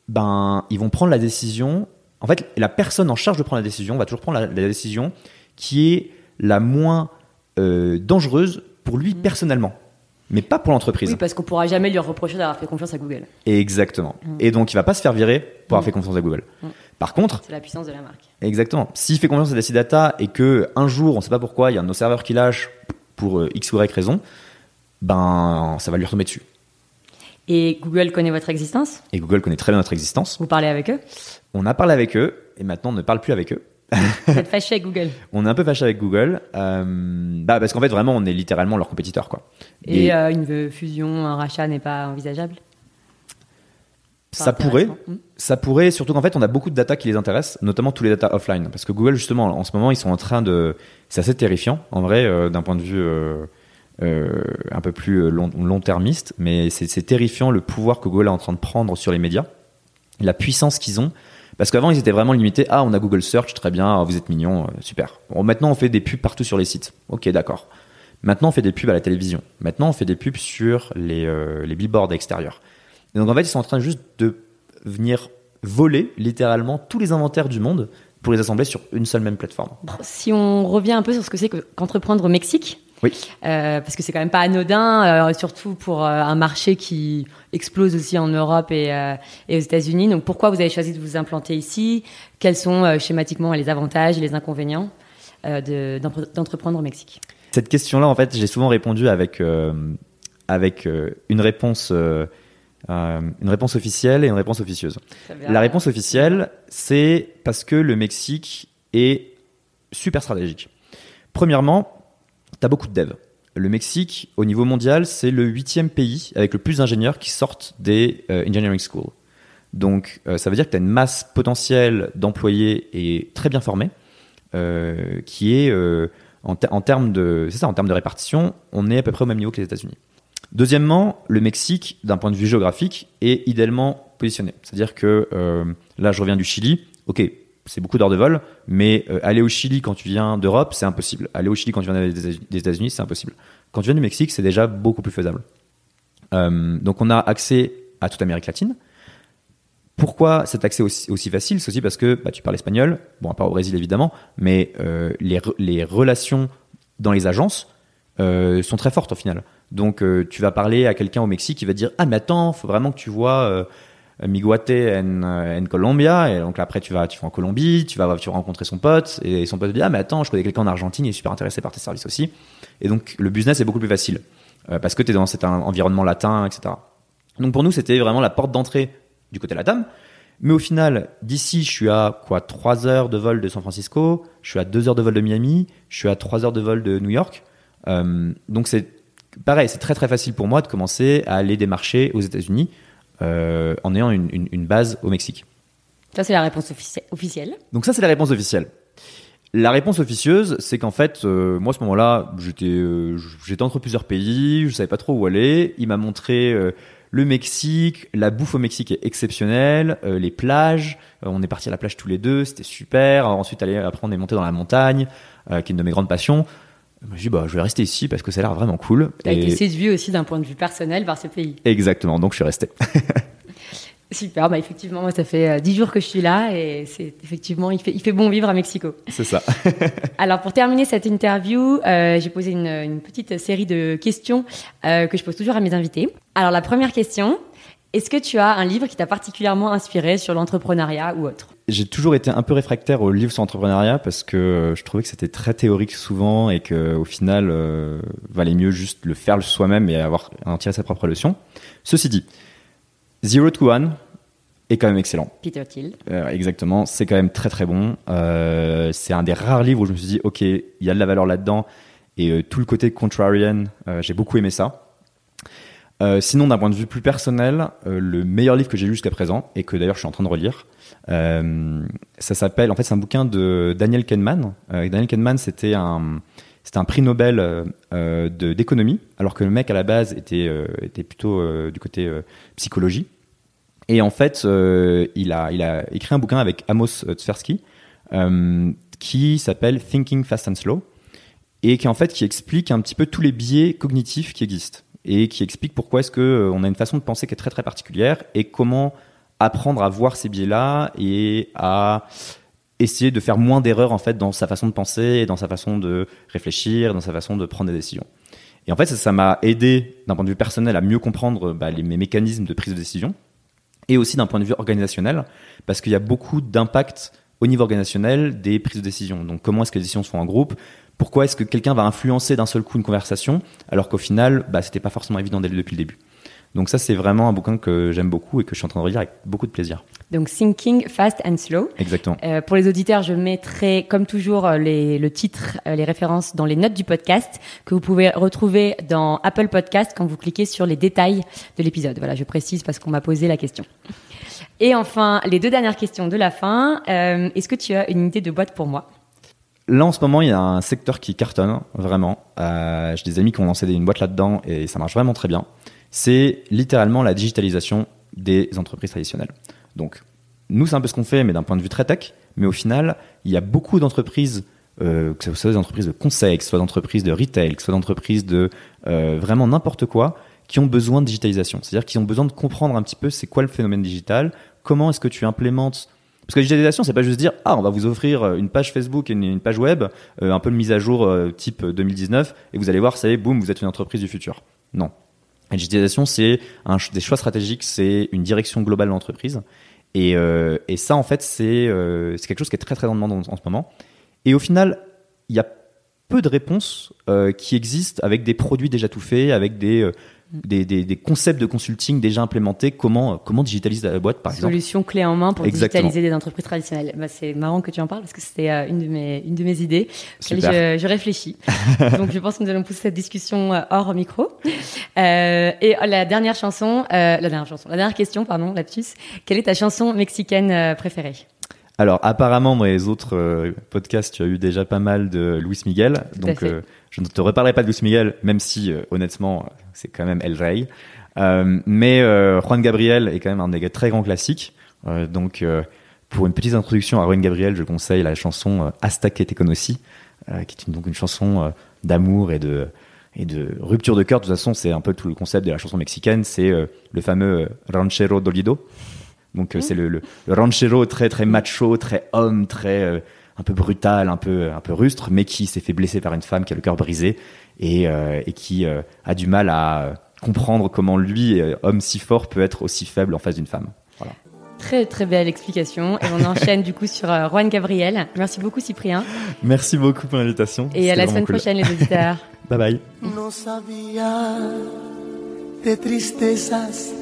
ben ils vont prendre la décision. En fait, la personne en charge de prendre la décision va toujours prendre la, la décision qui est la moins euh, dangereuse pour lui mmh. personnellement mais pas pour l'entreprise. Oui, parce qu'on pourra jamais lui reprocher d'avoir fait confiance à Google. Exactement. Mm. Et donc, il va pas se faire virer pour avoir mm. fait confiance à Google. Mm. Par contre, c'est la puissance de la marque. Exactement. S'il fait confiance à Dacy Data et que un jour, on sait pas pourquoi, il y a un de nos serveurs qui lâche pour euh, x ou y raison, ben, ça va lui retomber dessus. Et Google connaît votre existence? Et Google connaît très bien notre existence. Vous parlez avec eux? On a parlé avec eux et maintenant on ne parle plus avec eux. Vous êtes fâché avec Google. On est un peu fâché avec Google, euh, bah parce qu'en fait vraiment on est littéralement leur compétiteur quoi. Et, euh, une fusion, un rachat n'est pas envisageable? Ça pourrait, hmm. ça pourrait, surtout qu'en fait, on a beaucoup de data qui les intéressent, notamment tous les data offline, parce que Google justement, en ce moment, ils sont en train de, c'est assez terrifiant, en vrai, euh, d'un point de vue un peu plus long, long-termiste, mais c'est terrifiant le pouvoir que Google est en train de prendre sur les médias, la puissance qu'ils ont, parce qu'avant, ils étaient vraiment limités. Ah, on a Google Search, très bien, vous êtes mignon, euh, super. Bon, maintenant, on fait des pubs partout sur les sites. Ok, d'accord. Maintenant, on fait des pubs à la télévision. Maintenant, on fait des pubs sur les, euh, les billboards extérieurs. Donc, en fait, ils sont en train juste de venir voler littéralement tous les inventaires du monde pour les assembler sur une seule même plateforme. Si on revient un peu sur ce que c'est qu'entreprendre au Mexique, oui. Euh, parce que c'est quand même pas anodin, euh, surtout pour euh, un marché qui explose aussi en Europe et, et aux États-Unis. Donc pourquoi vous avez choisi de vous implanter ici? Quels sont schématiquement les avantages et les inconvénients d'entreprendre au Mexique? Cette question-là, en fait, j'ai souvent répondu avec avec une réponse. une réponse officielle et une réponse officieuse. La réponse officielle, c'est parce que le Mexique est super stratégique. Premièrement, tu as beaucoup de devs. Le Mexique, au niveau mondial, c'est le huitième pays avec le plus d'ingénieurs qui sortent des euh, engineering schools. Donc, euh, ça veut dire que tu as une masse potentielle d'employés et très bien formés, euh, qui est en, termes de, c'est ça, en termes de répartition, on est à peu près au même niveau que les États-Unis. Deuxièmement, le Mexique, d'un point de vue géographique, est idéalement positionné. C'est-à-dire que là, je reviens du Chili. Ok, c'est beaucoup d'heures de vol, mais euh, aller au Chili quand tu viens d'Europe, c'est impossible. Aller au Chili quand tu viens des États-Unis, c'est impossible. Quand tu viens du Mexique, c'est déjà beaucoup plus faisable. Euh, donc on a accès à toute l'Amérique latine. Pourquoi cet accès aussi, facile? C'est aussi parce que bah, tu parles espagnol, bon à part au Brésil évidemment, mais euh, les, relations dans les agences sont très fortes au final. Donc tu vas parler à quelqu'un au Mexique qui va te dire ah mais attends, faut vraiment que tu vois Miguate en, en Colombia et donc après tu vas tu vas en Colombie tu vas tu vas rencontrer son pote et son pote te dit ah mais attends je connais quelqu'un en Argentine il est super intéressé par tes services aussi. Et donc le business est beaucoup plus facile euh, parce que tu es dans cet environnement latin etc donc pour nous c'était vraiment la porte d'entrée du côté latam mais au final d'ici je suis à quoi 3 heures de vol de San Francisco je suis à 2 heures de vol de Miami je suis à 3 heures de vol de New York. Euh, donc c'est pareil c'est très très facile pour moi de commencer à aller démarcher aux États-Unis euh, en ayant une, base au Mexique. Ça, c'est la réponse officielle. Donc ça, c'est la réponse officielle. La réponse officieuse, c'est qu'en fait, euh, moi, à ce moment-là, j'étais, euh, j'étais entre plusieurs pays, je savais pas trop où aller. Il m'a montré le Mexique, la bouffe au Mexique est exceptionnelle, les plages. on est parti à la plage tous les deux, c'était super. ensuite, après, on est monté dans la montagne, qui est une de mes grandes passions. Je dit, bah, je vais rester ici parce que ça a l'air vraiment cool. Tu as été séduit aussi d'un point de vue personnel par ce pays. Exactement, donc je suis resté. Super, bah effectivement, moi, ça fait euh, dix jours que je suis là et c'est effectivement, il fait, il fait bon vivre à Mexico. C'est ça. Alors, pour terminer cette interview, euh, j'ai posé une, une, petite série de questions euh, que je pose toujours à mes invités. Alors, la première question, est-ce que tu as un livre qui t'a particulièrement inspiré sur l'entrepreneuriat ou autre J'ai toujours été un peu réfractaire aux livres sur l'entrepreneuriat parce que je trouvais que c'était très théorique souvent et qu'au final, euh, valait mieux juste le faire soi-même et avoir en tirer sa propre leçon. Ceci dit, Zero to One est quand même excellent. Peter Thiel. Euh, exactement, c'est quand même très très bon. Euh, c'est un des rares livres où je me suis dit, ok, il y a de la valeur là-dedans et euh, tout le côté contrarian, euh, j'ai beaucoup aimé ça. Euh, sinon, d'un point de vue plus personnel, le meilleur livre que j'ai lu jusqu'à présent et que d'ailleurs je suis en train de relire, ça s'appelle, en fait, c'est un bouquin de Daniel Kahneman. Daniel Kahneman, c'était un c'était un prix Nobel euh, d'économie, alors que le mec à la base était, euh, était plutôt euh, du côté psychologie. Et en fait, il, a, il a écrit un bouquin avec Amos Tversky qui s'appelle Thinking Fast and Slow et qui en fait qui explique un petit peu tous les biais cognitifs qui existent et qui explique pourquoi est-ce que on a une façon de penser qui est très très particulière et comment apprendre à voir ces biais-là et à essayer de faire moins d'erreurs en fait dans sa façon de penser, dans sa façon de réfléchir, dans sa façon de prendre des décisions. Et en fait, ça m'a aidé d'un point de vue personnel à mieux comprendre bah, les, mes mécanismes de prise de décision et aussi d'un point de vue organisationnel parce qu'il y a beaucoup d'impact au niveau organisationnel des prises de décision. Donc, comment est-ce que les décisions se font en groupe? Pourquoi est-ce que quelqu'un va influencer d'un seul coup une conversation alors qu'au final, bah, c'était pas forcément évident depuis le début. Donc ça, c'est vraiment un bouquin que j'aime beaucoup et que je suis en train de relire avec beaucoup de plaisir. Donc Thinking Fast and Slow. Exactement. Euh, pour les auditeurs, je mettrai comme toujours euh, les, le titre, euh, les références dans les notes du podcast que vous pouvez retrouver dans Apple Podcast quand vous cliquez sur les détails de l'épisode. Voilà, je précise parce qu'on m'a posé la question. Et enfin, les deux dernières questions de la fin. Euh, Est-ce que tu as une idée de boîte pour moi? Là, en ce moment, il y a un secteur qui cartonne vraiment. Euh, J'ai des amis qui ont lancé une boîte là-dedans et ça marche vraiment très bien c'est littéralement la digitalisation des entreprises traditionnelles. Donc, nous, c'est un peu ce qu'on fait, mais d'un point de vue très tech. Mais au final, il y a beaucoup d'entreprises, euh, que ce soit des entreprises de conseil, que ce soit des entreprises de retail, que ce soit des entreprises de euh, vraiment n'importe quoi, qui ont besoin de digitalisation. C'est-à-dire qu'ils ont besoin de comprendre un petit peu c'est quoi le phénomène digital, comment est-ce que tu implémentes parce que la digitalisation, c'est pas juste dire ah on va vous offrir une page Facebook et une, page web, euh, un peu de mise à jour euh, type 2019 et vous allez voir ça y est boum vous êtes une entreprise du futur. Non, la digitalisation, c'est des choix stratégiques, c'est une direction globale de l'entreprise. Et, euh, et, ça, en fait, c'est euh, quelque chose qui est très très en demande en, ce moment. Et au final, il y a peu de réponses euh, qui existent avec des produits déjà tout faits, avec des, euh, des, des, des, concepts de consulting déjà implémentés. Comment, comment digitaliser la boîte, par exemple Solution clé en main pour digitaliser des entreprises traditionnelles. Bah, c'est marrant que tu en parles parce que c'était euh, une, de mes, une de mes idées. Je, je, réfléchis. Donc, je pense que nous allons pousser cette discussion euh, hors micro. Euh, et la dernière chanson, euh, la dernière chanson, la dernière question, pardon, lapsus. Quelle est ta chanson mexicaine préférée? Alors apparemment dans les autres euh, podcasts tu as eu déjà pas mal de Luis Miguel. Donc euh, je ne te reparlerai pas de Luis Miguel même si euh, honnêtement c'est quand même El Rey. Mais Juan Gabriel est quand même un des très grands classiques. Donc pour une petite introduction à Juan Gabriel je conseille la chanson Hasta que te conocí qui est une, donc une chanson d'amour et de et de rupture de cœur. De toute façon c'est un peu tout le concept de la chanson mexicaine. C'est le fameux ranchero dolido donc euh, c'est le, le, le, ranchero très très macho, très homme, très euh, un peu brutal, un peu un peu rustre, mais qui s'est fait blesser par une femme qui a le cœur brisé et, euh, et qui a du mal à comprendre comment lui, homme si fort, peut être aussi faible en face d'une femme. Voilà. Très très belle explication et on enchaîne du coup sur Juan Gabriel. Merci beaucoup Cyprien. Merci beaucoup pour l'invitation. Et à la semaine cool. prochaine les auditeurs. bye bye. No sabía de tristezas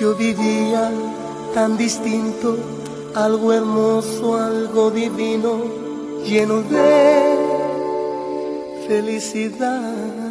Yo vivía tan distinto, algo hermoso, algo divino, lleno de felicidad.